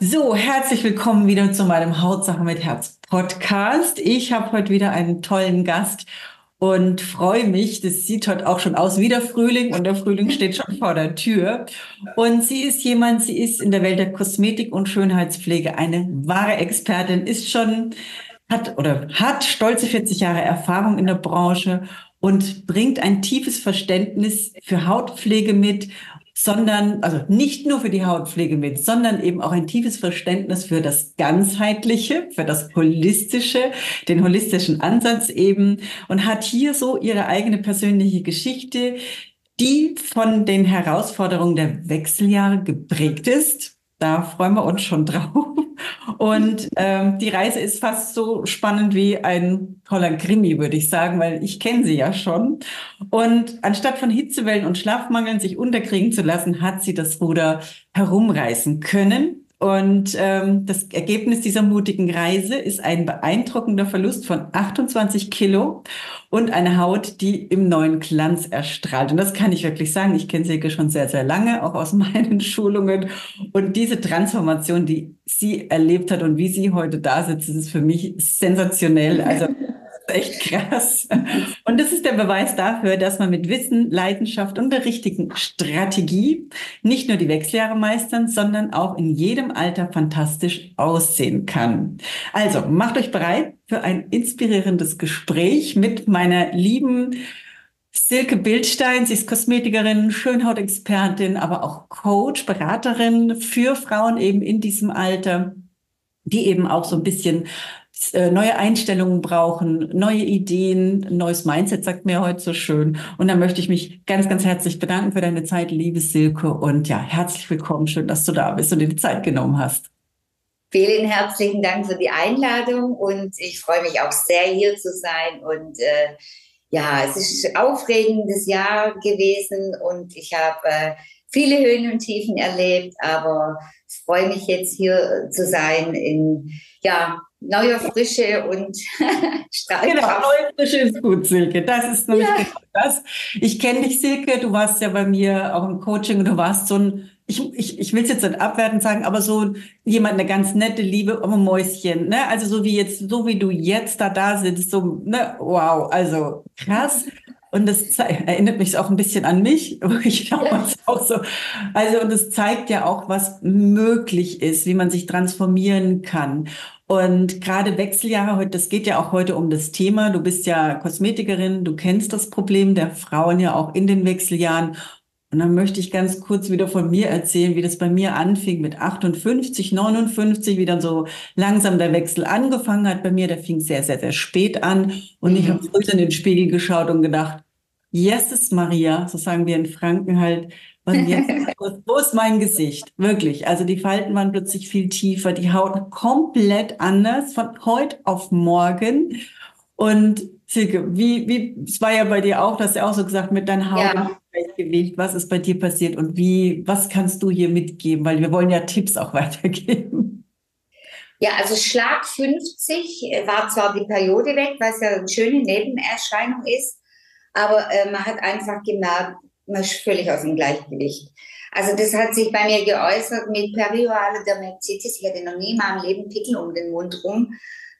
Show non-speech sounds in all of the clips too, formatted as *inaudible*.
So, herzlich willkommen wieder zu meinem Hautsache mit Herz Podcast. Ich habe heute wieder einen tollen Gast und freue mich. Das sieht heute auch schon aus wie der Frühling und der Frühling steht schon vor der Tür. Und sie ist jemand, sie ist in der Welt der Kosmetik und Schönheitspflege eine wahre Expertin, ist schon hat oder hat stolze 40 Jahre Erfahrung in der Branche und bringt ein tiefes Verständnis für Hautpflege mit, sondern, also nicht nur für die Hautpflege mit, sondern eben auch ein tiefes Verständnis für das Ganzheitliche, für das Holistische, den holistischen Ansatz eben und hat hier so ihre eigene persönliche Geschichte, die von den Herausforderungen der Wechseljahre geprägt ist. Da freuen wir uns schon drauf. Und ähm, die Reise ist fast so spannend wie ein toller Krimi, würde ich sagen, weil ich kenne sie ja schon. Und anstatt von Hitzewellen und Schlafmangeln sich unterkriegen zu lassen, hat sie das Ruder herumreißen können und ähm, das Ergebnis dieser mutigen Reise ist ein beeindruckender Verlust von 28 Kilo und eine Haut, die im neuen Glanz erstrahlt. Und das kann ich wirklich sagen. Ich kenne Silke schon sehr, sehr lange, auch aus *laughs* meinen Schulungen. Und diese Transformation, die sie erlebt hat und wie sie heute da sitzt, ist für mich sensationell. Also *laughs* *laughs* echt krass. Und das ist der Beweis dafür, dass man mit Wissen, Leidenschaft und der richtigen Strategie nicht nur die Wechseljahre meistern, sondern auch in jedem Alter fantastisch aussehen kann. Also macht euch bereit für ein inspirierendes Gespräch mit meiner lieben Silke Bildstein, sie ist Kosmetikerin, Schönhautexpertin, aber auch Coach, Beraterin für Frauen eben in diesem Alter, die eben auch so ein bisschen äh, neue Einstellungen brauchen, neue Ideen, neues Mindset, sagt mir heute so schön. Und da möchte ich mich ganz, ganz herzlich bedanken für deine Zeit, liebe Silke. Und ja, herzlich willkommen. Schön, dass du da bist und dir die Zeit genommen hast. Vielen herzlichen Dank für die Einladung und ich freue mich auch sehr, hier zu sein. Und äh, ja, es ist ein aufregendes Jahr gewesen und ich habe äh, viele Höhen und Tiefen erlebt, aber freue mich jetzt hier zu sein in ja, neuer Frische und *laughs* Strahlkraft. Genau, neue Frische ist gut, Silke. Das ist nämlich ja. genau das. Ich kenne dich, Silke. Du warst ja bei mir auch im Coaching und du warst so ein, ich, ich, ich will es jetzt nicht abwertend sagen, aber so jemand, eine ganz nette, liebe oh, Mäuschen. Ne? Also so wie jetzt, so wie du jetzt da da sitzt, so, ne, wow, also krass. Und das erinnert mich auch ein bisschen an mich, *laughs* ich damals auch so. Also, und es zeigt ja auch, was möglich ist, wie man sich transformieren kann. Und gerade Wechseljahre, heute, das geht ja auch heute um das Thema. Du bist ja Kosmetikerin, du kennst das Problem der Frauen ja auch in den Wechseljahren. Und dann möchte ich ganz kurz wieder von mir erzählen, wie das bei mir anfing mit 58, 59, wie dann so langsam der Wechsel angefangen hat bei mir. Der fing sehr, sehr, sehr spät an. Und ich mhm. habe früh in den Spiegel geschaut und gedacht, yes, ist Maria, so sagen wir in Franken halt, und jetzt, wo ist mein Gesicht? Wirklich. Also die Falten waren plötzlich viel tiefer, die Haut komplett anders von heute auf morgen. Und Silke, wie, wie, es war ja bei dir auch, das ja auch so gesagt, mit deinem Hautgleichgewicht, ja. Was ist bei dir passiert und wie, was kannst du hier mitgeben? Weil wir wollen ja Tipps auch *laughs* weitergeben. Ja, also Schlag 50 war zwar die Periode weg, was ja eine schöne Nebenerscheinung ist, aber äh, man hat einfach gemerkt, man ist völlig aus dem Gleichgewicht. Also das hat sich bei mir geäußert mit perioraler Dermatitis. Ich hatte noch nie in meinem Leben Pickel um den Mund rum.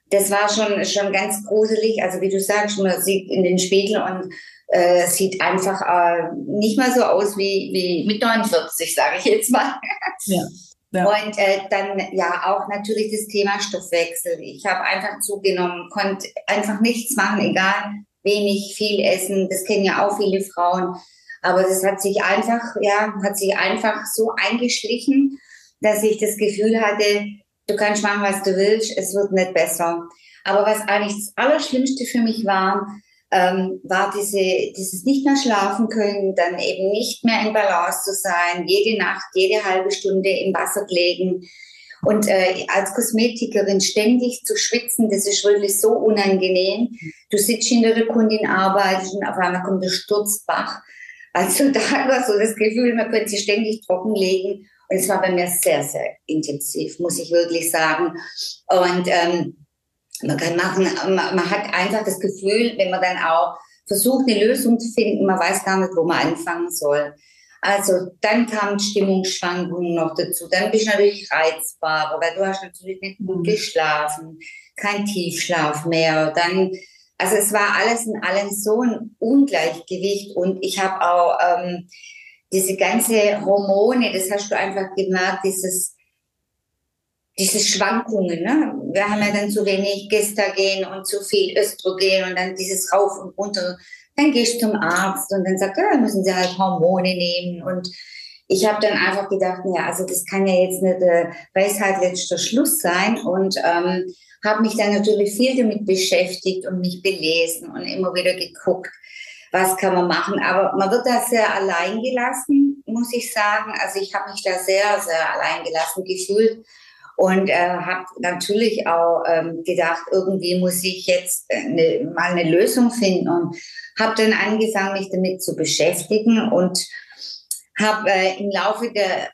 Das war schon, schon ganz gruselig. Also wie du sagst, man sieht in den Spiegel und äh, sieht einfach äh, nicht mal so aus wie, wie mit 49, sage ich jetzt mal. Ja. Ja. Und äh, dann ja auch natürlich das Thema Stoffwechsel. Ich habe einfach zugenommen, konnte einfach nichts machen, egal wenig, viel essen. Das kennen ja auch viele Frauen. Aber das hat sich einfach, ja, hat sich einfach so eingeschlichen, dass ich das Gefühl hatte, du kannst machen, was du willst, es wird nicht besser. Aber was eigentlich das Allerschlimmste für mich war, ähm, war diese, dieses nicht mehr schlafen können, dann eben nicht mehr in Balance zu sein, jede Nacht, jede halbe Stunde im Wasser gelegen. Und äh, als Kosmetikerin ständig zu schwitzen, das ist wirklich so unangenehm. Du sitzt hinter der Kundin, arbeitest und auf einmal kommt der Sturzbach. Also *laughs* da war so das Gefühl, man könnte sich ständig trockenlegen. Und es war bei mir sehr, sehr intensiv, muss ich wirklich sagen. Und ähm, man kann machen, man, man hat einfach das Gefühl, wenn man dann auch versucht, eine Lösung zu finden, man weiß gar nicht, wo man anfangen soll. Also dann kamen Stimmungsschwankungen noch dazu. Dann bist du natürlich reizbarer, weil du hast natürlich nicht gut mhm. geschlafen, kein Tiefschlaf mehr. Dann, also es war alles in allem so ein Ungleichgewicht und ich habe auch ähm, diese ganze Hormone, das hast du einfach gemerkt, dieses diese Schwankungen. Ne? Wir haben ja dann zu wenig Gestagen und zu viel Östrogen und dann dieses Rauf und runter. Dann gehst du zum Arzt und dann sagt er, ja, müssen Sie halt Hormone nehmen. Und ich habe dann einfach gedacht, ja, also das kann ja jetzt nicht der Weisheit letzter Schluss sein. Und ähm, habe mich dann natürlich viel damit beschäftigt und mich belesen und immer wieder geguckt, was kann man machen. Aber man wird da sehr allein gelassen, muss ich sagen. Also ich habe mich da sehr, sehr allein gelassen gefühlt und äh, habe natürlich auch ähm, gedacht, irgendwie muss ich jetzt eine, mal eine Lösung finden und habe dann angefangen, mich damit zu beschäftigen und habe äh, im Laufe der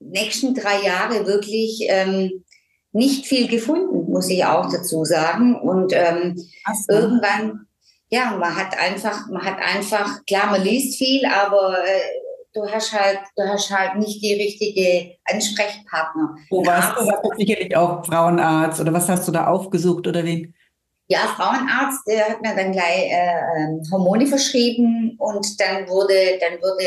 nächsten drei Jahre wirklich ähm, nicht viel gefunden, muss ich auch dazu sagen. Und ähm, irgendwann, ja, man hat einfach, man hat einfach, klar, man liest viel, aber äh, du hast halt, du hast halt nicht die richtige Ansprechpartner. Wo warst du? Warst sicherlich auch Frauenarzt oder was hast du da aufgesucht oder wen? Ja, Frauenarzt, der hat mir dann gleich äh, ähm, Hormone verschrieben und dann wurde, dann wurde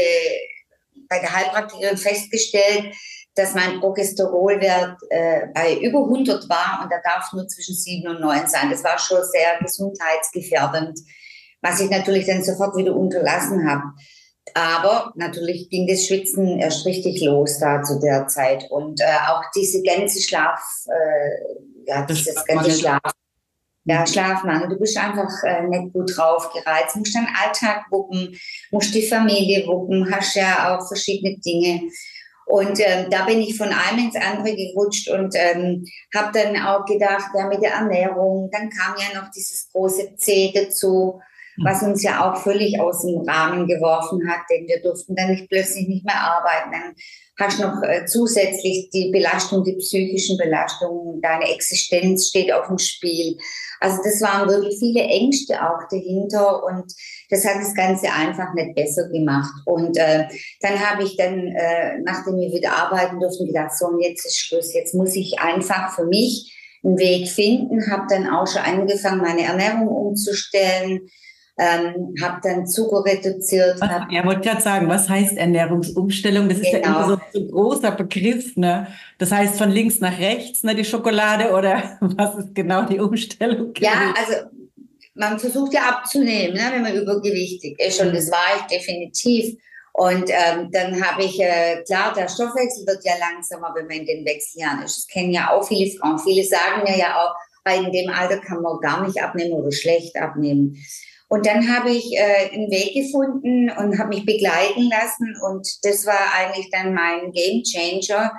bei der Heilpraktikerin festgestellt, dass mein Progesterolwert äh, bei über 100 war und er darf nur zwischen 7 und 9 sein. Das war schon sehr gesundheitsgefährdend, was ich natürlich dann sofort wieder unterlassen habe. Aber natürlich ging das Schwitzen erst richtig los da zu der Zeit. Und äh, auch diese ganze Schlaf, äh, ja, dieses ganze Schlaf, ja, Schlafmangel. Du bist einfach äh, nicht gut drauf gereizt, musst deinen Alltag wuppen, musst die Familie wuppen, hast ja auch verschiedene Dinge. Und ähm, da bin ich von einem ins andere gerutscht und ähm, habe dann auch gedacht, ja, mit der Ernährung, dann kam ja noch dieses große C dazu was uns ja auch völlig aus dem Rahmen geworfen hat, denn wir durften dann nicht plötzlich nicht mehr arbeiten. Dann hast noch äh, zusätzlich die Belastung, die psychischen Belastungen, deine Existenz steht auf dem Spiel. Also das waren wirklich viele Ängste auch dahinter und das hat das Ganze einfach nicht besser gemacht. Und äh, dann habe ich dann, äh, nachdem wir wieder arbeiten durften, gedacht, so, jetzt ist Schluss, jetzt muss ich einfach für mich einen Weg finden, habe dann auch schon angefangen, meine Ernährung umzustellen, ähm, habe dann Zucker reduziert. Was, ja, wollte gerade sagen, was heißt Ernährungsumstellung? Das ist ja immer so, so, ein großer Begriff. Ne? Das heißt von links nach rechts, ne, die Schokolade oder *laughs* was ist genau die Umstellung? Ja, also man versucht ja abzunehmen, ne, wenn man übergewichtig ist und das war ich definitiv. Und ähm, dann habe ich, äh, klar, der Stoffwechsel wird ja langsamer, wenn man in den Wechseljahren ist. Das kennen ja auch viele Frauen. Viele sagen mir ja auch, in dem Alter kann man gar nicht abnehmen oder schlecht abnehmen. Und dann habe ich äh, einen Weg gefunden und habe mich begleiten lassen. Und das war eigentlich dann mein Game Changer,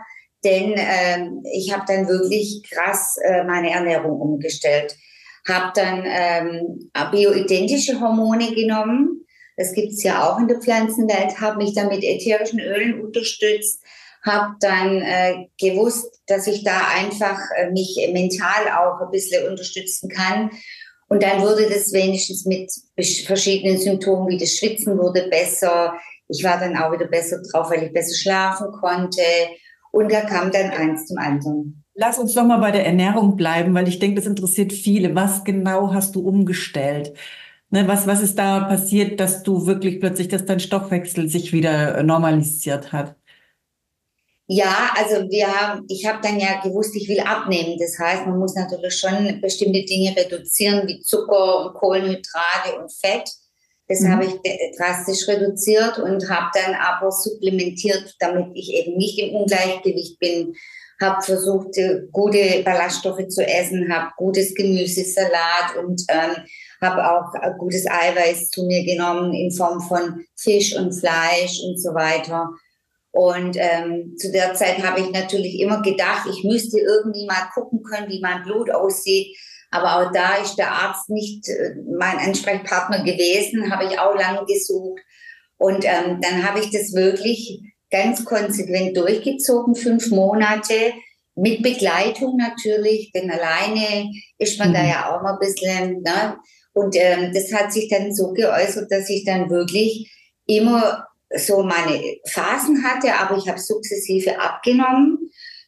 denn äh, ich habe dann wirklich krass äh, meine Ernährung umgestellt. Habe dann ähm, bioidentische Hormone genommen. Das gibt es ja auch in der Pflanzenwelt. Habe mich dann mit ätherischen Ölen unterstützt. Habe dann äh, gewusst, dass ich da einfach äh, mich mental auch ein bisschen unterstützen kann und dann wurde das wenigstens mit verschiedenen Symptomen wie das Schwitzen wurde besser. Ich war dann auch wieder besser drauf, weil ich besser schlafen konnte. Und da kam dann eins zum anderen. Lass uns doch mal bei der Ernährung bleiben, weil ich denke, das interessiert viele. Was genau hast du umgestellt? Ne, was, was ist da passiert, dass du wirklich plötzlich, dass dein Stoffwechsel sich wieder normalisiert hat? Ja, also wir haben, ich habe dann ja gewusst, ich will abnehmen. Das heißt, man muss natürlich schon bestimmte Dinge reduzieren, wie Zucker und Kohlenhydrate und Fett. Das mhm. habe ich drastisch reduziert und habe dann aber supplementiert, damit ich eben nicht im Ungleichgewicht bin. Habe versucht, äh, gute Ballaststoffe zu essen, habe gutes Gemüse, Salat und ähm, habe auch gutes Eiweiß zu mir genommen in Form von Fisch und Fleisch und so weiter Und ähm, zu der Zeit habe ich natürlich immer gedacht, ich müsste irgendwie mal gucken können, wie mein Blut aussieht. Aber auch da ist der Arzt nicht äh, mein Ansprechpartner gewesen, habe ich auch lange gesucht. Und ähm, dann habe ich das wirklich ganz konsequent durchgezogen, fünf Monate mit Begleitung natürlich, denn alleine ist man mhm. da ja auch mal ein bisschen. Ne? Und ähm, das hat sich dann so geäußert, dass ich dann wirklich immer so meine Phasen hatte, aber ich habe sukzessive abgenommen,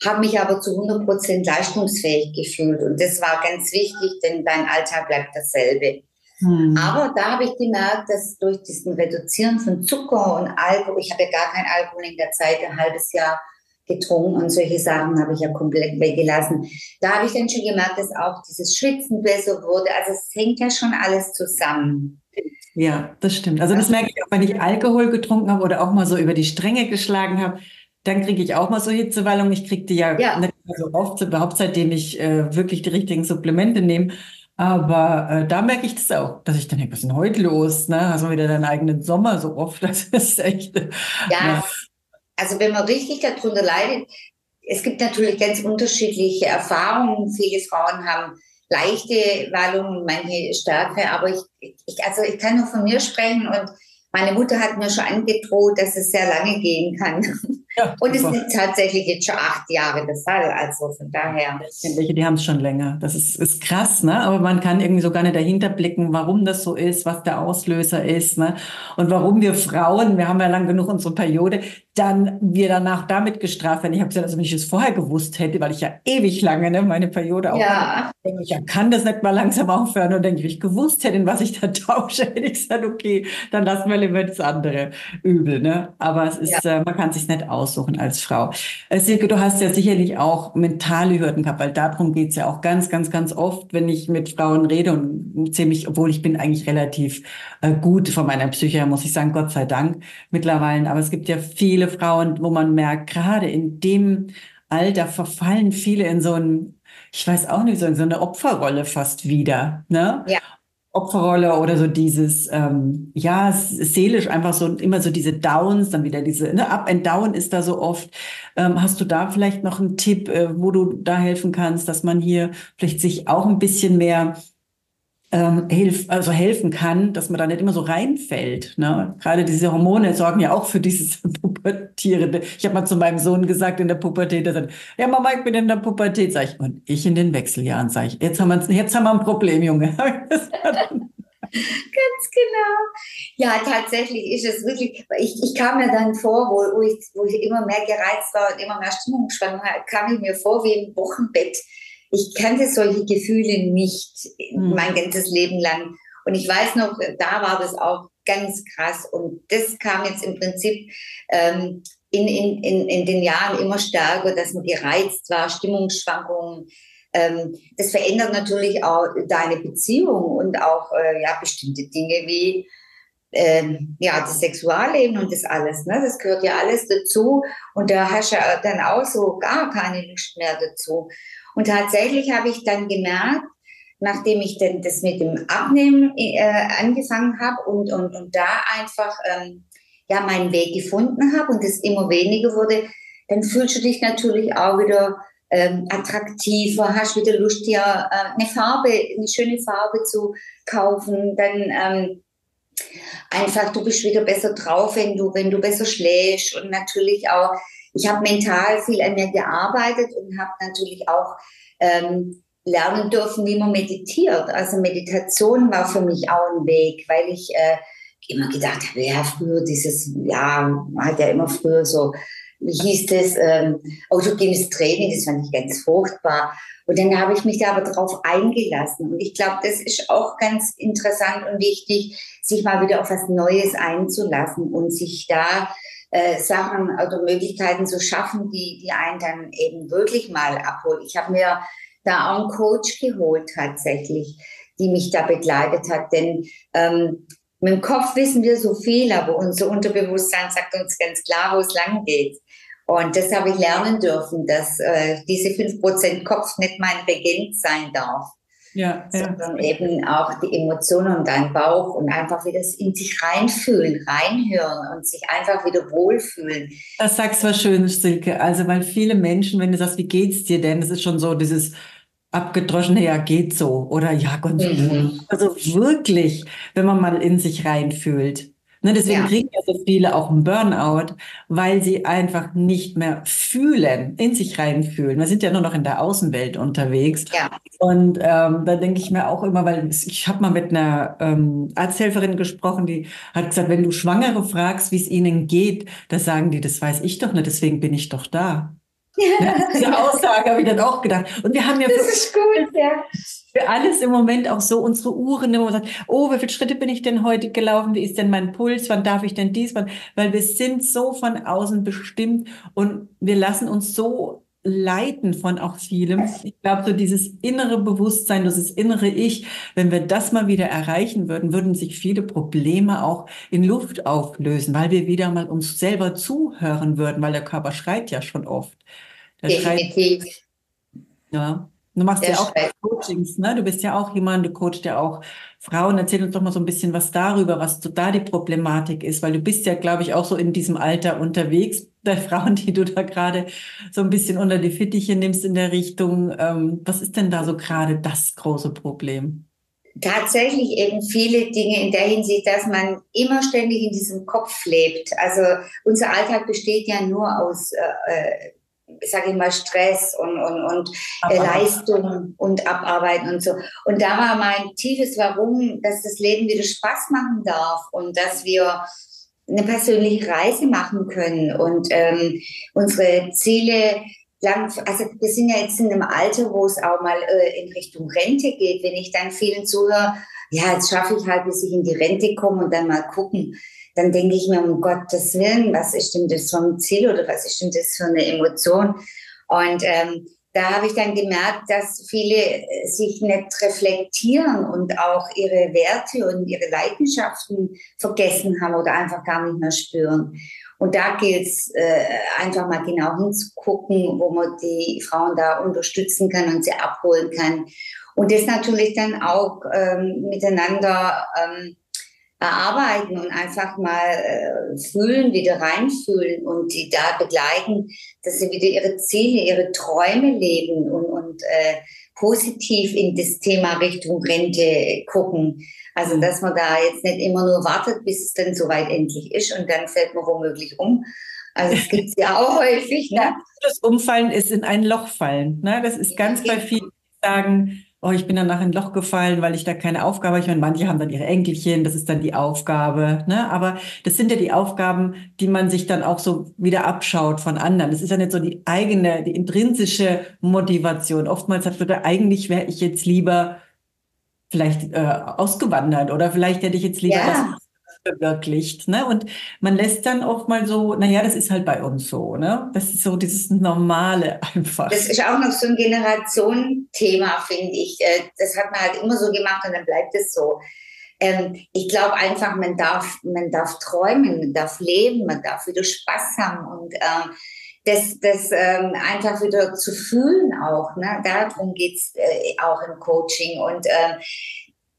habe mich aber zu 100 Prozent leistungsfähig gefühlt. Und das war ganz wichtig, denn dein Alltag bleibt dasselbe. Mhm. Aber da habe ich gemerkt, dass durch diesen Reduzieren von Zucker und Alkohol, ich habe ja gar kein Alkohol in der Zeit, ein halbes Jahr getrunken und solche Sachen habe ich ja komplett weggelassen. Da habe ich dann schon gemerkt, dass auch dieses Schwitzen besser wurde. Also es hängt ja schon alles zusammen. Ja, das stimmt. Also das merke ich auch, wenn ich Alkohol getrunken habe oder auch mal so über die Stränge geschlagen habe, dann kriege ich auch mal so Hitzewallungen. Ich kriege die ja, ja. nicht so oft, überhaupt seitdem ich äh, wirklich die richtigen Supplemente nehme. Aber äh, da merke ich das auch, dass ich dann denke, was ist denn heute los? Ne? Hast du wieder deinen eigenen Sommer so oft? *laughs* Das ist echt. Ja, ja, also wenn man richtig darunter leidet, es gibt natürlich ganz unterschiedliche Erfahrungen. Viele Frauen haben leichte Wallungen, manche stärker, aber ich, ich, also ich kann nur von mir sprechen und meine Mutter hat mir schon angedroht, dass es sehr lange gehen kann. Ja, *laughs* und es sind tatsächlich jetzt schon acht Jahre der Fall. Also von daher. Welche, die haben es schon länger. Das ist, ist krass, ne? Aber man kann irgendwie so gar nicht dahinter blicken, warum das so ist, was der Auslöser ist, ne? Und warum wir Frauen, wir haben ja lang genug unsere Periode, dann wir danach damit gestraft werden. Ich habe gesagt, also wenn ich es vorher gewusst hätte, weil ich ja ewig lange ne, meine Periode auch ja. denke ich, ja, kann das nicht mal langsam aufhören und denke ich, ich gewusst hätte, was ich da *laughs* tausche, hätte ich gesagt, okay, dann lassen wir lieber das andere übel. Ne? Aber es ist, ja. äh, man kann sich nicht aussuchen als Frau. Äh, Silke, du hast ja sicherlich auch mentale Hürden gehabt, weil darum geht's ja auch ganz, ganz, ganz oft, wenn ich mit Frauen rede und ziemlich, obwohl ich bin eigentlich relativ äh, gut von meiner Psyche, muss ich sagen, Gott sei Dank mittlerweile. Aber es gibt ja viele viele Frauen, wo man merkt, gerade in dem Alter verfallen viele in so ein, ich weiß auch nicht, so in so eine Opferrolle fast wieder. Ne? Ja. Opferrolle oder so dieses, ähm, ja, seelisch einfach so immer so diese Downs, dann wieder diese, ne, Up and Down ist da so oft. Ähm, hast du da vielleicht noch einen Tipp, äh, wo du da helfen kannst, dass man hier vielleicht sich auch ein bisschen mehr ähm, hilf, also helfen kann, dass man da nicht immer so reinfällt. Ne? Gerade diese Hormone sorgen ja auch für dieses *laughs* Pubertierende. Ich habe mal zu meinem Sohn gesagt in der Pubertät, er sagt, ja Mama, ich bin in der Pubertät, sag ich, und ich in den Wechseljahren, sag ich, jetzt haben wir, jetzt haben wir ein Problem, Junge. *laughs* Ganz genau. Ja, tatsächlich ist es wirklich, ich, ich kam mir dann vor, wo, wo, ich, wo ich immer mehr gereizt war und immer mehr Stimmungsschwankungen kam ich mir vor wie im Wochenbett ich kannte solche Gefühle nicht mhm. mein ganzes Leben lang. Und ich weiß noch, da war das auch ganz krass. Und das kam jetzt im Prinzip ähm, in, in, in, in den Jahren immer stärker, dass man gereizt war, Stimmungsschwankungen. Ähm, das verändert natürlich auch deine Beziehung und auch äh, ja, bestimmte Dinge wie ähm, ja, das Sexualleben und das alles. Ne? Das gehört ja alles dazu. Und da hast du ja dann auch so gar keine Lust mehr dazu. Und tatsächlich habe ich dann gemerkt, nachdem ich denn das mit dem Abnehmen äh, angefangen habe und, und, und da einfach ähm, ja meinen Weg gefunden habe und es immer weniger wurde, dann fühlst du dich natürlich auch wieder ähm, attraktiver, hast wieder Lust, dir äh, eine Farbe, eine schöne Farbe zu kaufen, dann ähm, einfach, du bist wieder besser drauf, wenn du, wenn du besser schläfst und natürlich auch ich habe mental viel an mir gearbeitet und habe natürlich auch ähm, lernen dürfen, wie man meditiert. Also Meditation war für mich auch ein Weg, weil ich äh, immer gedacht habe, ja, früher dieses, ja, hat ja immer früher so, wie hieß das, ähm, autogenes Training, das fand ich ganz furchtbar. Und dann habe ich mich da aber drauf eingelassen. Und ich glaube, das ist auch ganz interessant und wichtig, sich mal wieder auf was Neues einzulassen und sich da äh, Sachen oder Möglichkeiten zu schaffen, die, die einen dann eben wirklich mal abholt. Ich habe mir da auch einen Coach geholt tatsächlich, die mich da begleitet hat, denn ähm, mit dem Kopf wissen wir so viel, aber unser Unterbewusstsein sagt uns ganz klar, wo es lang geht. Und das habe ich lernen dürfen, dass äh, diese 5% Kopf nicht mein Regent sein darf. Ja, sondern ja. eben auch die Emotionen und deinen Bauch und einfach wieder in sich reinfühlen, reinhören und sich einfach wieder wohlfühlen. Das sagst du was Schönes, Silke. Also, weil viele Menschen, wenn du sagst, wie geht's dir denn? Das ist schon so dieses abgedroschene, ja, geht so. Oder ja, ganz mhm. Also wirklich, wenn man mal in sich reinfühlt. Ne, deswegen ja. kriegen ja so viele auch einen Burnout, weil sie einfach nicht mehr fühlen, in sich reinfühlen. Wir sind ja nur noch in der Außenwelt unterwegs. Ja. Und ähm, da denke ich mir auch immer, weil ich habe mal mit einer ähm, Arzthelferin gesprochen, die hat gesagt, wenn du Schwangere fragst, wie es ihnen geht, da sagen die, das weiß ich doch nicht, deswegen bin ich doch da. Ja. *laughs* Diese Aussage habe ich dann auch gedacht. Und wir haben ja. Ist gut, ja für alles im Moment auch so unsere Uhren, wo man sagt, oh, wie viele Schritte bin ich denn heute gelaufen? Wie ist denn mein Puls? Wann darf ich denn dies? Wann? Weil wir sind so von außen bestimmt und wir lassen uns so leiten von auch vielem. Ich glaube, so dieses innere Bewusstsein, dieses innere Ich, wenn wir das mal wieder erreichen würden, würden sich viele Probleme auch in Luft auflösen, weil wir wieder mal uns selber zuhören würden, weil der Körper schreit ja schon oft. Der Definitiv. Schreit, ja. Du machst ja auch Coachings, ne? Du bist ja auch jemand, du coachst ja auch Frauen. Erzähl uns doch mal so ein bisschen was darüber, was so da die Problematik ist, weil du bist ja, glaube ich, auch so in diesem Alter unterwegs, der Frauen, die du da gerade so ein bisschen unter die Fittiche nimmst in der Richtung. Ähm, was ist denn da so gerade das große Problem? Tatsächlich eben viele Dinge in der Hinsicht, dass man immer ständig in diesem Kopf lebt. Also unser Alltag besteht ja nur aus äh, äh sage ich mal, Stress und, und, und äh, Leistung und Abarbeiten und so. Und da war mein tiefes Warum, dass das Leben wieder Spaß machen darf und dass wir eine persönliche Reise machen können und ähm, unsere Ziele lang, also wir sind ja jetzt in einem Alter, wo es auch mal äh, in Richtung Rente geht. Wenn ich dann vielen zuhöre, ja, jetzt schaffe ich halt, bis ich in die Rente komme und dann mal gucken dann denke ich mir, um Gottes Willen, was ist denn das für ein Ziel oder was ist denn das für eine Emotion? Und ähm, da habe ich dann gemerkt, dass viele äh, sich nicht reflektieren und auch ihre Werte und ihre Leidenschaften vergessen haben oder einfach gar nicht mehr spüren. Und da gilt es äh, einfach mal genau hinzugucken, wo man die Frauen da unterstützen kann und sie abholen kann. Und das natürlich dann auch ähm, miteinander ähm, erarbeiten und einfach mal äh, fühlen, wieder reinfühlen und die da begleiten, dass sie wieder ihre Ziele, ihre Träume leben und, und äh, positiv in das Thema Richtung Rente gucken. Also, dass man da jetzt nicht immer nur wartet, bis es dann soweit endlich ist und dann fällt man womöglich um. Also, es gibt ja auch *laughs* häufig. Ne? Ja, das Umfallen ist in ein Loch fallen. Ne? Das ist ganz bei vielen, die sagen, oh, ich bin danach in ein Loch gefallen, weil ich da keine Aufgabe habe. Ich meine, manche haben dann ihre Enkelchen, das ist dann die Aufgabe. Ne? Aber das sind ja die Aufgaben, die man sich dann auch so wieder abschaut von anderen. Das ist ja nicht so die eigene, die intrinsische Motivation. Oftmals hat man eigentlich wäre ich jetzt lieber vielleicht äh, ausgewandert oder vielleicht hätte ich jetzt lieber ja. Verwirklicht. Ne? Und man lässt dann oft mal so, naja, das ist halt bei uns so. Ne? Das ist so dieses Normale *laughs* einfach. Das ist auch noch so ein Generationenthema, finde ich. Äh, das hat man halt immer so gemacht und dann bleibt es so. Ähm, ich glaube einfach, man darf, man darf träumen, man darf leben, man darf wieder Spaß haben und ähm, das, das ähm, einfach wieder zu fühlen auch. Ne? Darum geht es äh, auch im Coaching. Und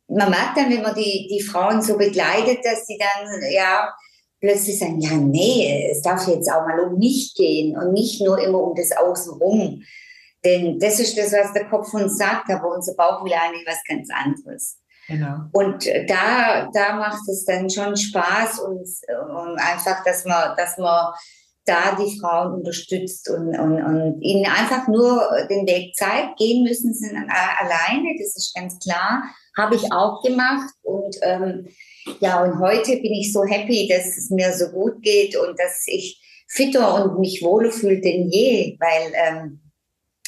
man merkt dann, wenn man die, die Frauen so begleitet, dass sie dann ja plötzlich sagen, ja, nee, es darf jetzt auch mal um mich gehen und nicht nur immer um das Außenrum. Denn das ist das, was der Kopf uns sagt, aber unser Bauch will eigentlich was ganz anderes. Genau. Und da, da macht es dann schon Spaß und, und einfach, dass man, dass man da die Frauen unterstützt und, und, und ihnen einfach nur den Weg zeigt. Gehen müssen sie alleine, das ist ganz klar habe ich auch gemacht. Und ähm, ja, und heute bin ich so happy, dass es mir so gut geht und dass ich fitter und mich wohler fühle denn je, weil ähm,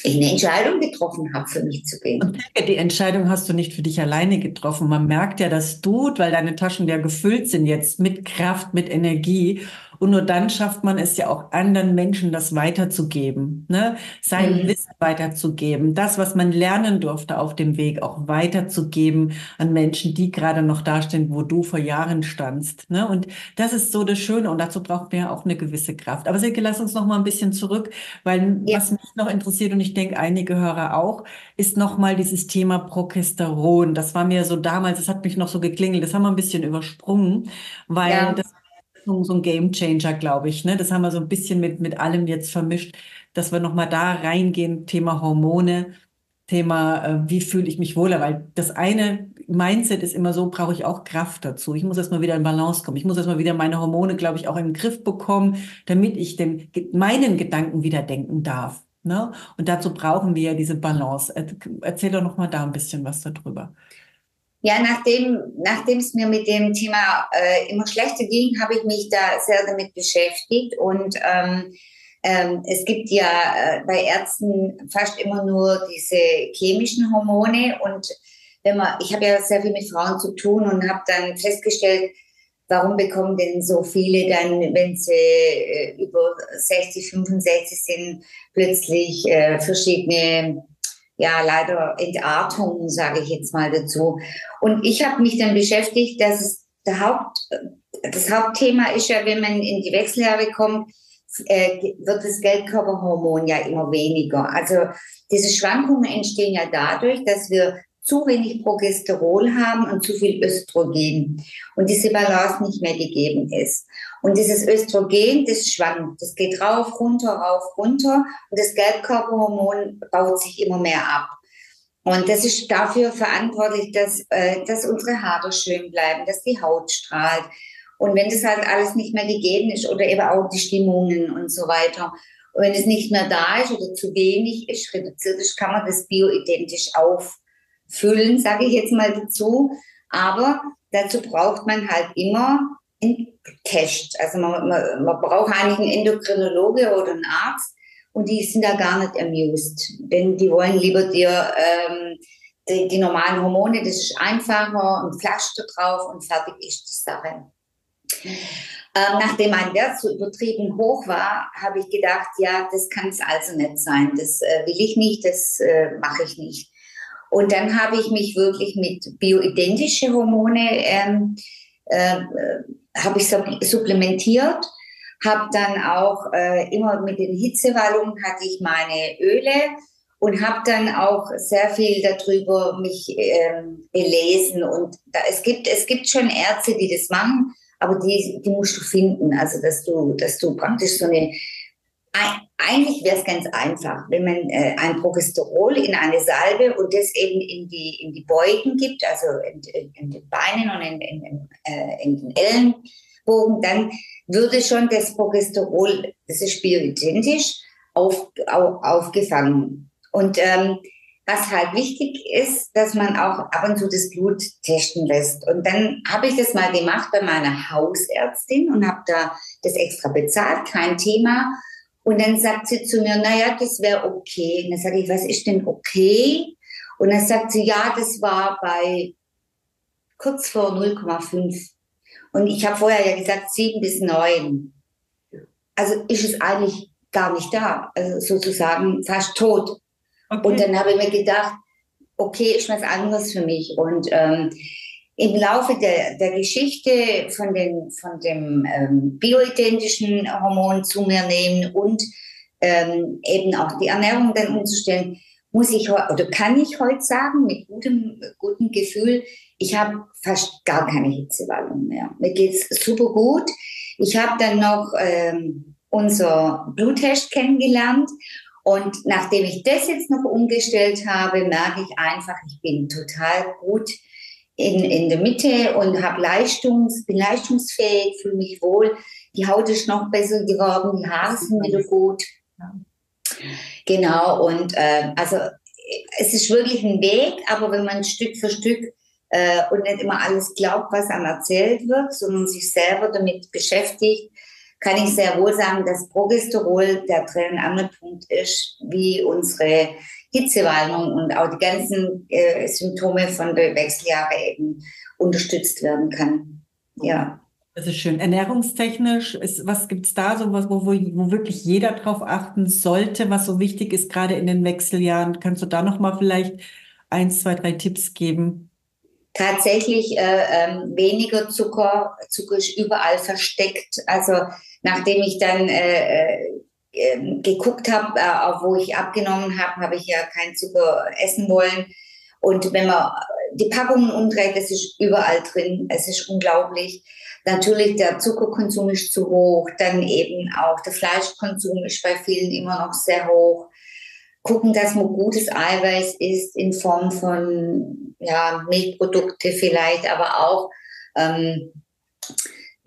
ich eine Entscheidung getroffen habe, für mich zu gehen. Die Entscheidung hast du nicht für dich alleine getroffen. Man merkt ja, dass du, weil deine Taschen ja gefüllt sind jetzt mit Kraft, mit Energie Und nur dann schafft man es ja auch anderen Menschen, das weiterzugeben, ne? sein mhm. Wissen weiterzugeben, das, was man lernen durfte auf dem Weg, auch weiterzugeben an Menschen, die gerade noch dastehen, wo du vor Jahren standst. Ne? Und das ist so das Schöne und dazu braucht man ja auch eine gewisse Kraft. Aber Silke, lass uns noch mal ein bisschen zurück, weil ja. was mich noch interessiert und ich denke einige Hörer auch, ist noch mal dieses Thema Progesteron. Das war mir so damals, das hat mich noch so geklingelt, das haben wir ein bisschen übersprungen, weil ja. das so ein Game Changer, glaube ich. Ne? Das haben wir so ein bisschen mit, mit allem jetzt vermischt, dass wir nochmal da reingehen, Thema Hormone, Thema, äh, wie fühle ich mich wohler, weil das eine Mindset ist immer so, brauche ich auch Kraft dazu. Ich muss erstmal wieder in Balance kommen. Ich muss erstmal wieder meine Hormone, glaube ich, auch in den Griff bekommen, damit ich dem, meinen Gedanken wieder denken darf. Ne? Und dazu brauchen wir ja diese Balance. Erzähl doch nochmal da ein bisschen was darüber. Ja, nachdem, nachdem es mir mit dem Thema äh, immer schlechter ging, habe ich mich da sehr damit beschäftigt. Und ähm, ähm, es gibt ja äh, bei Ärzten fast immer nur diese chemischen Hormone. Und wenn man, ich habe ja sehr viel mit Frauen zu tun und habe dann festgestellt, warum bekommen denn so viele dann, wenn sie äh, über 60, 65 sind, plötzlich äh, verschiedene ja leider Entartung, sage ich jetzt mal dazu. Und ich habe mich dann beschäftigt, dass der Haupt, das Hauptthema ist ja, wenn man in die Wechseljahre kommt, äh, wird das Geldkörperhormon ja immer weniger. Also diese Schwankungen entstehen ja dadurch, dass wir zu wenig Progesterol haben und zu viel Östrogen und diese Balance nicht mehr gegeben ist. Und dieses Östrogen, das schwankt, das geht rauf, runter, rauf, runter und das Gelbkörperhormon baut sich immer mehr ab. Und das ist dafür verantwortlich, dass, äh, dass unsere Haare schön bleiben, dass die Haut strahlt. Und wenn das halt alles nicht mehr gegeben ist oder eben auch die Stimmungen und so weiter, und wenn es nicht mehr da ist oder zu wenig ist, reduziert ist, kann man das bioidentisch auffüllen, sage ich jetzt mal dazu. Aber dazu braucht man halt immer Test. Also man, man, man braucht eigentlich einen Endokrinologe oder einen Arzt und die sind da gar nicht amused. Denn die wollen lieber dir ähm, die, die, normalen Hormone, das ist einfacher, ein Pflaster drauf und fertig ist die Sache. Ähm, nachdem mein Wert so übertrieben hoch war, habe ich gedacht, ja, das kann es also nicht sein. Das äh, will ich nicht, das äh, mache ich nicht. Und dann habe ich mich wirklich mit bioidentische Hormone ähm, äh, habe ich supplementiert, habe dann auch äh, immer mit den Hitzewallungen hatte ich meine Öle und habe dann auch sehr viel darüber mich ähm, belesen und da, es gibt es gibt schon Ärzte, die das machen, aber die die musst du finden, also dass du dass du praktisch so eine eigentlich wäre es ganz einfach, wenn man äh, ein Progesterol in eine Salbe und das eben in die, in die Beugen gibt, also in, in, in den Beinen und in, in, äh, in den Ellenbogen, dann würde schon das Progesterol, das ist bioidentisch, auf, auf, aufgefangen. Und ähm, was halt wichtig ist, dass man auch ab und zu das Blut testen lässt. Und dann habe ich das mal gemacht bei meiner Hausärztin und habe da das extra bezahlt, kein Thema. Und dann sagt sie zu mir, naja, das wäre okay. Und dann sage ich, was ist denn okay? Und dann sagt sie, ja, das war bei kurz vor 0,5. Und ich habe vorher ja gesagt, 7 bis 9. Also ist es eigentlich gar nicht da. Also sozusagen fast tot. Okay. Und dann habe ich mir gedacht, okay, ist was anderes für mich. Und ähm, im Laufe der, der Geschichte von, den, von dem ähm, bioidentischen Hormon zu mir nehmen und ähm, eben auch die Ernährung dann umzustellen, muss ich oder kann ich heute sagen, mit gutem, gutem Gefühl, ich habe fast gar keine Hitzewallung mehr. Mir geht's super gut. Ich habe dann noch ähm, unser Bluttest kennengelernt und nachdem ich das jetzt noch umgestellt habe, merke ich einfach, ich bin total gut in, in der Mitte und habe Leistungs, bin leistungsfähig, fühle mich wohl. Die Haut ist noch besser geworden, die Haare sind wieder gut. Genau, und äh, also es ist wirklich ein Weg, aber wenn man Stück für Stück äh, und nicht immer alles glaubt, was einem erzählt wird, sondern sich selber damit beschäftigt, kann ich sehr wohl sagen, dass Progesterol der drehende Angelpunkt ist, wie unsere Hitzewallung und auch die ganzen äh, Symptome von der Wechseljahre eben unterstützt werden kann. Ja. Das ist schön. Ernährungstechnisch, ist, was gibt's da so was, wo, wo, wo wirklich jeder drauf achten sollte, was so wichtig ist, gerade in den Wechseljahren? Kannst du da nochmal vielleicht eins, zwei, drei Tipps geben? Tatsächlich äh, ähm, weniger Zucker. Zucker ist überall versteckt. Also nachdem ich dann äh, äh, ähm, geguckt habe, äh, wo ich abgenommen habe, habe ich ja kein Zucker essen wollen. Und wenn man die Packungen umdreht, es ist überall drin. Es ist unglaublich. Natürlich, der Zuckerkonsum ist zu hoch, dann eben auch der Fleischkonsum ist bei vielen immer noch sehr hoch. Gucken, dass man gutes Eiweiß isst in Form von ja, Milchprodukte vielleicht, aber auch ähm,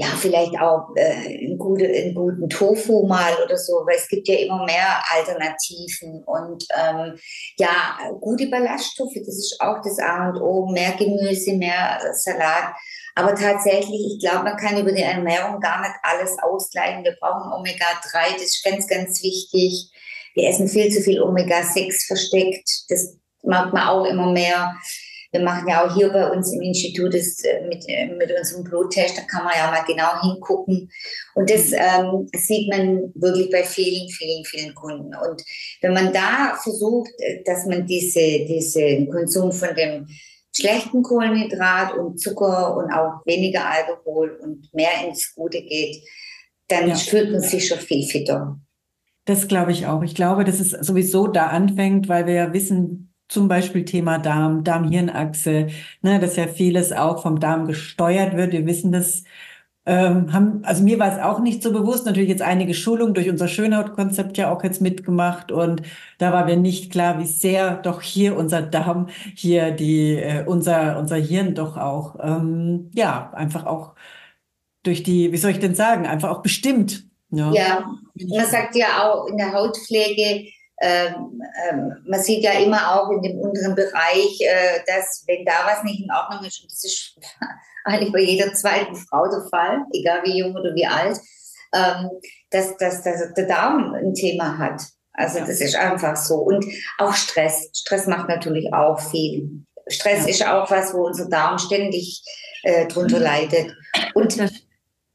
ja, vielleicht auch äh, einen, gute, einen guten Tofu mal oder so, weil es gibt ja immer mehr Alternativen und ähm, ja, gute Ballaststoffe, das ist auch das A und O, mehr Gemüse, mehr Salat. Aber tatsächlich, ich glaube, man kann über die Ernährung gar nicht alles ausgleichen. Wir brauchen Omega-3, das ist ganz, ganz wichtig. Wir essen viel zu viel Omega-6 versteckt. Das mag man auch immer mehr. Wir machen ja auch hier bei uns im Institut das äh, mit, äh, mit unserem Bluttest, da kann man ja mal genau hingucken. Und das ähm, sieht man wirklich bei vielen, vielen, vielen Kunden. Und wenn man da versucht, äh, dass man diese, diesen Konsum von dem schlechten Kohlenhydrat und Zucker und auch weniger Alkohol und mehr ins Gute geht, dann ja. fühlt man sich schon viel fitter. Das glaube ich auch. Ich glaube, dass es sowieso da anfängt, weil wir ja wissen, zum Beispiel Thema Darm, Darm-Hirn-Achse, ne, dass ja vieles auch vom Darm gesteuert wird. Wir wissen das ähm, haben, also mir war es auch nicht so bewusst, natürlich jetzt einige Schulungen durch unser Schönhautkonzept ja auch jetzt mitgemacht und da war mir nicht klar, wie sehr doch hier unser Darm, hier die, äh, unser, unser Hirn doch auch, ähm, ja, einfach auch durch die, wie soll ich denn sagen, einfach auch bestimmt. Ja, ja man sagt ja auch in der Hautpflege, ähm, ähm, man sieht ja immer auch in dem unteren Bereich, äh, dass wenn da was nicht in Ordnung ist, und das ist *laughs* eigentlich bei jeder zweiten Frau der Fall, egal wie jung oder wie alt, ähm, dass, dass, dass der Darm ein Thema hat. Also ja. das ist einfach so. Und auch Stress. Stress macht natürlich auch viel. Stress ja. ist auch was, wo unser Darm ständig äh, drunter mhm. leidet. Und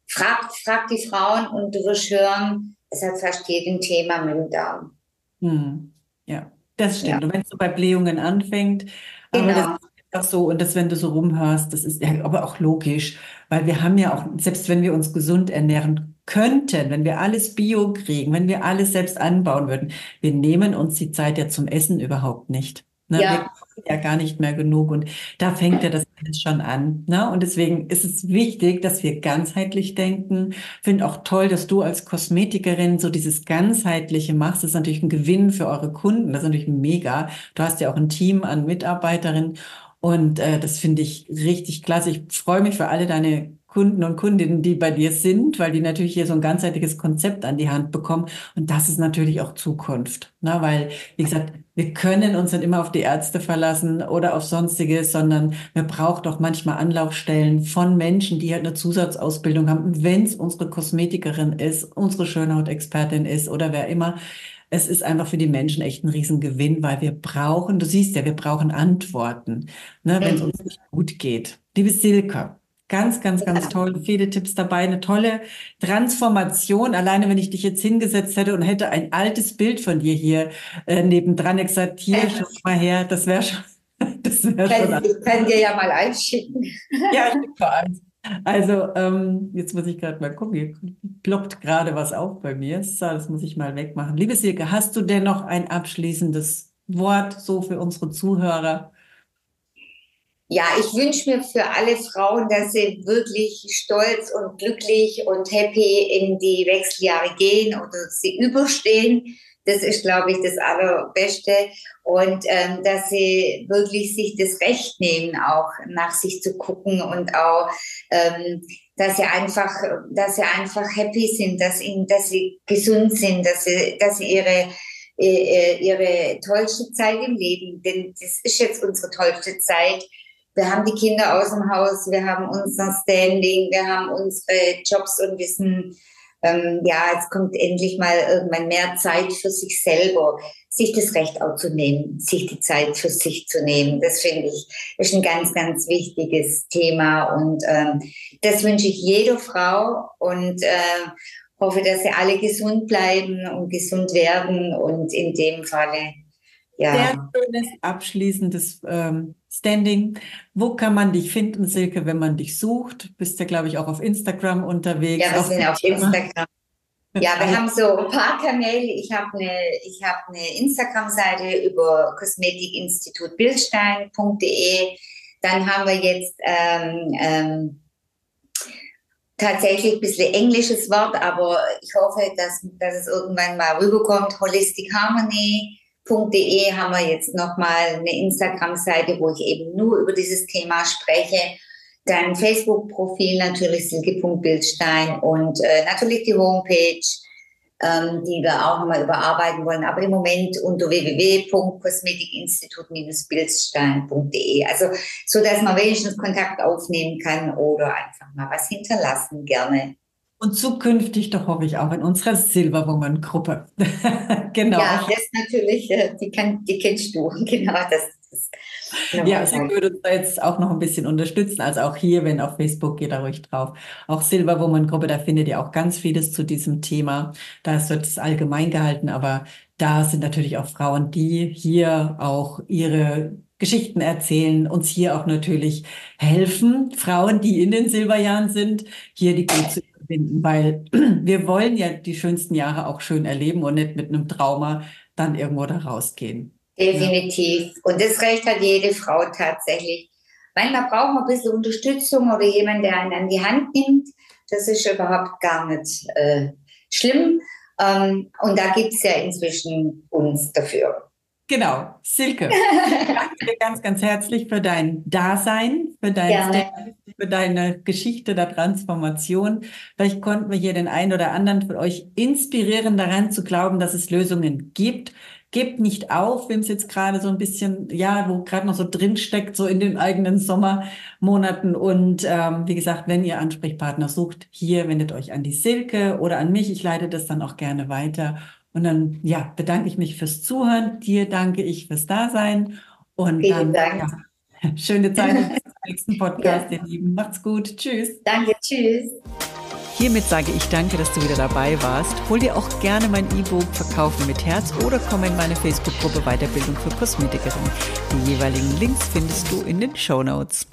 frag, frag die Frauen und du wirst hören, es hat fast jeden Thema mit dem Darm. Hm. Ja, das stimmt. Ja. Und wenn es so bei Blähungen anfängt, genau. aber das so und das, wenn du so rumhörst, das ist ja aber auch logisch, weil wir haben ja auch, selbst wenn wir uns gesund ernähren könnten, wenn wir alles Bio kriegen, wenn wir alles selbst anbauen würden, wir nehmen uns die Zeit ja zum Essen überhaupt nicht. Ne? Ja. Ja gar nicht mehr genug und da fängt ja das schon an. Ne? Und deswegen ist es wichtig, dass wir ganzheitlich denken. Finde auch toll, dass du als Kosmetikerin so dieses ganzheitliche machst. Das ist natürlich ein Gewinn für eure Kunden. Das ist natürlich mega. Du hast ja auch ein Team an Mitarbeiterinnen und äh, das finde ich richtig klasse. Ich freue mich für alle deine Kunden und Kundinnen, die bei dir sind, weil die natürlich hier so ein ganzheitliches Konzept an die Hand bekommen. Und das ist natürlich auch Zukunft. Ne? Weil, wie gesagt, wir können uns nicht immer auf die Ärzte verlassen oder auf sonstiges, sondern wir brauchen doch manchmal Anlaufstellen von Menschen, die halt eine Zusatzausbildung haben. Wenn es unsere Kosmetikerin ist, unsere Schönhautexpertin ist oder wer immer, es ist einfach für die Menschen echt ein Riesengewinn, weil wir brauchen, du siehst ja, wir brauchen Antworten, ne, wenn es uns nicht gut geht. Liebe Silke, ganz, ganz, ganz toll, viele Tipps dabei, eine tolle Transformation. Alleine, wenn ich dich jetzt hingesetzt hätte und hätte ein altes Bild von dir hier äh, nebendran gesagt, hier, schau mal her, das wäre schon. *laughs* Das wär schon ich kann dir ja mal einschicken. Ja, *laughs* ich schicke eins. Also, ähm, jetzt muss ich gerade mal gucken, hier ploppt gerade was auf bei mir. So, das muss ich mal wegmachen. Liebe Silke, hast du denn noch ein abschließendes Wort so für unsere Zuhörer? Ja, ich wünsche mir für alle Frauen, dass sie wirklich stolz und glücklich und happy in die Wechseljahre gehen oder sie überstehen das ist, glaube ich, das Allerbeste. Und ähm, dass sie wirklich sich das Recht nehmen, auch nach sich zu gucken und auch, ähm, dass sie einfach, dass sie einfach happy sind, dass ihnen, dass sie gesund sind, dass sie, dass sie ihre äh, ihre tollste Zeit im Leben, denn das ist jetzt unsere tollste Zeit. Wir haben die Kinder aus dem Haus, wir haben unser Standing, wir haben unsere Jobs und wissen, ähm, ja, es kommt endlich mal irgendwann mehr Zeit für sich selber, sich das Recht auch zu nehmen, sich die Zeit für sich zu nehmen. Das finde ich ist ein ganz, ganz wichtiges Thema und ähm, das wünsche ich jeder Frau und äh, hoffe, dass sie alle gesund bleiben und gesund werden und in dem Falle ja. Sehr schönes abschließendes ähm, Standing. Wo kann man dich finden, Silke, wenn man dich sucht? Bist du, glaube ich, auch auf Instagram unterwegs? Ja, wir sind auf Instagram. Ja, wir *laughs* haben so ein paar Kanäle. Ich habe eine, ich habe eine Instagram-Seite über kosmetikinstitutbildstein.de. Dann haben wir jetzt ähm, ähm, tatsächlich ein bisschen englisches Wort, aber ich hoffe, dass, dass es irgendwann mal rüberkommt. Holistic Harmony www.de haben wir jetzt nochmal eine Instagram-Seite, wo ich eben nur über dieses Thema spreche. Dann Facebook-Profil natürlich silke.bildstein und äh, natürlich die Homepage, ähm, die wir auch nochmal überarbeiten wollen. Aber im Moment unter www.kosmetikinstitut-bildstein.de. Also, so dass man wenigstens Kontakt aufnehmen kann oder einfach mal was hinterlassen gerne. Und zukünftig doch hoffe ich auch in unserer Silverwoman-Gruppe. *laughs* genau. Ja, das natürlich, äh, die, kann, die kennst du. *laughs* Genau, das, das ja, sie würde uns da jetzt auch noch ein bisschen unterstützen. Also auch hier, wenn auf Facebook, geht da ruhig drauf. Auch Silverwoman Gruppe, da findet ihr auch ganz vieles zu diesem Thema. Da wird es allgemein gehalten, aber da sind natürlich auch Frauen, die hier auch ihre Geschichten erzählen, uns hier auch natürlich helfen. Frauen, die in den Silberjahren sind, hier die gut zu finden, weil *clears throat* wir wollen ja die schönsten Jahre auch schön erleben und nicht mit einem Trauma dann irgendwo da rausgehen. Definitiv. Ja. Und das Recht hat jede Frau tatsächlich. Manchmal braucht man ein bisschen Unterstützung oder jemand, der einen an die Hand nimmt. Das ist überhaupt gar nicht äh, schlimm. Ähm, und da gibt es ja inzwischen uns dafür. Genau, Silke. *laughs* danke dir ganz, ganz herzlich für dein Dasein, für, dein für deine Geschichte der Transformation. Vielleicht konnten wir hier den einen oder anderen von euch inspirieren, daran zu glauben, dass es Lösungen gibt. Gebt nicht auf, wem es jetzt gerade so ein bisschen, ja, wo gerade noch so drinsteckt, so in den eigenen Sommermonaten. Und ähm, wie gesagt, wenn ihr Ansprechpartner sucht, hier wendet euch an die Silke oder an mich. Ich leite das dann auch gerne weiter. Und dann, ja, bedanke ich mich fürs Zuhören. Dir danke ich fürs Dasein. Und Vielen dann, Dank. Ja, *laughs* schöne Zeit *laughs* bis zum nächsten Podcast, ja. ihr Lieben. Macht's gut. Tschüss. Danke. Tschüss. Hiermit sage ich danke, dass du wieder dabei warst. Hol dir auch gerne mein E-Book Verkaufen mit Herz oder komm in meine Facebook-Gruppe Weiterbildung für Kosmetikerin. Die jeweiligen Links findest du in den Show Notes.